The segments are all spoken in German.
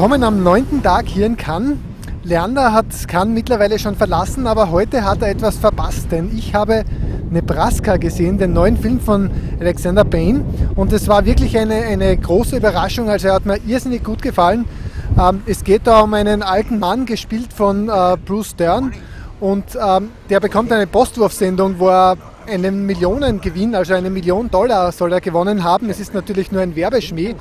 Willkommen am neunten Tag hier in Cannes. Leander hat Cannes mittlerweile schon verlassen, aber heute hat er etwas verpasst, denn ich habe Nebraska gesehen, den neuen Film von Alexander Payne. Und es war wirklich eine, eine große Überraschung. Also er hat mir irrsinnig gut gefallen. Ähm, es geht da um einen alten Mann, gespielt von äh, Bruce Dern. Und ähm, der bekommt eine Postwurfsendung, wo er einen Millionengewinn, also eine Million Dollar soll er gewonnen haben. Es ist natürlich nur ein Werbeschmäh.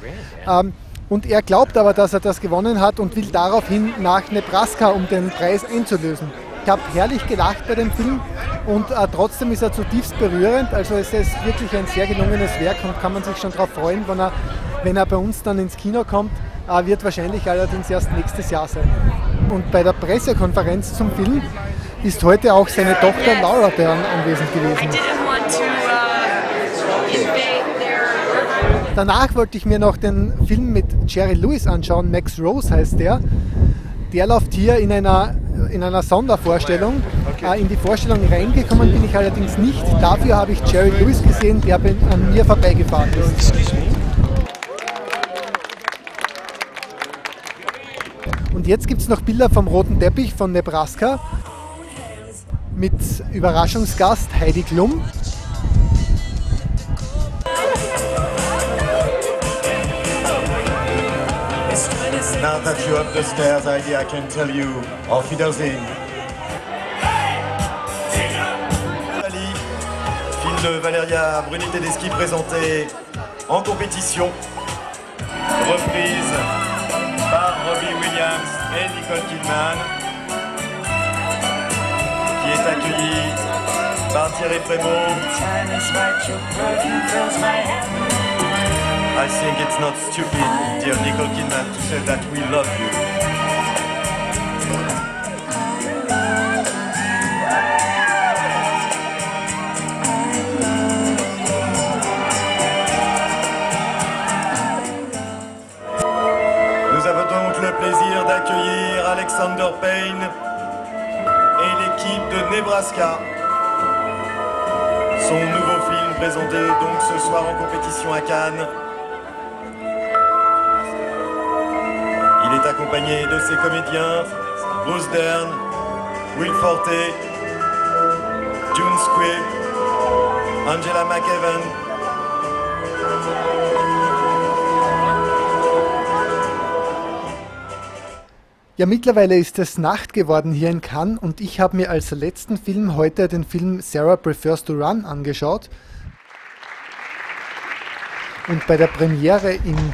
Ähm, und er glaubt aber, dass er das gewonnen hat und will daraufhin nach Nebraska, um den Preis einzulösen. Ich habe herrlich gelacht bei dem Film und äh, trotzdem ist er zutiefst berührend. Also es ist wirklich ein sehr gelungenes Werk und kann man sich schon darauf freuen, wenn er, wenn er bei uns dann ins Kino kommt. Äh, wird wahrscheinlich allerdings erst nächstes Jahr sein. Und bei der Pressekonferenz zum Film ist heute auch seine Tochter Laura Dern anwesend gewesen. Danach wollte ich mir noch den Film mit Jerry Lewis anschauen, Max Rose heißt der. Der läuft hier in einer, in einer Sondervorstellung. Okay. Äh, in die Vorstellung reingekommen bin ich allerdings nicht. Dafür habe ich Jerry Lewis gesehen, der an mir vorbeigefahren ist. Und jetzt gibt es noch Bilder vom roten Teppich von Nebraska mit Überraschungsgast Heidi Klum. Now that you're up the stairs, Heidi, I can tell you, auf Wiedersehen. Film de Valeria Bruni Tedeschi présenté en compétition. Reprise par Robbie Williams et Nicole Kidman. Qui est accueilli par Thierry Frémaux. I think it's not stupid, dear Nicole Kidman, to say that we love you. Nous avons donc le plaisir d'accueillir Alexander Payne et l'équipe de Nebraska. Son nouveau film présenté donc ce soir en compétition à Cannes. Il est accompagné de ses comédiens Bruce Dern, Will Forte, June Squibb, Angela McEwen. Ja, mittlerweile ist es Nacht geworden hier in Cannes und ich habe mir als letzten Film heute den Film Sarah Prefers to Run angeschaut. Und bei der Premiere im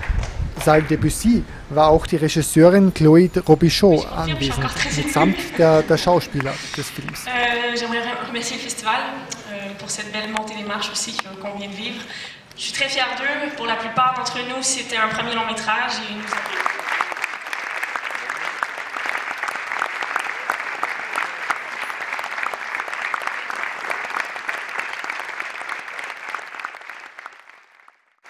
Saal Debussy war auch die Regisseurin Chloé Robichaud anwesend, mitsamt der, der Schauspieler des Films. Euh, J'aimerais remercier le festival euh, pour cette belle montée des marches aussi qu'on vient de vivre. Je suis très fière d'eux. Pour la plupart d'entre nous, c'était un premier long métrage et nous avons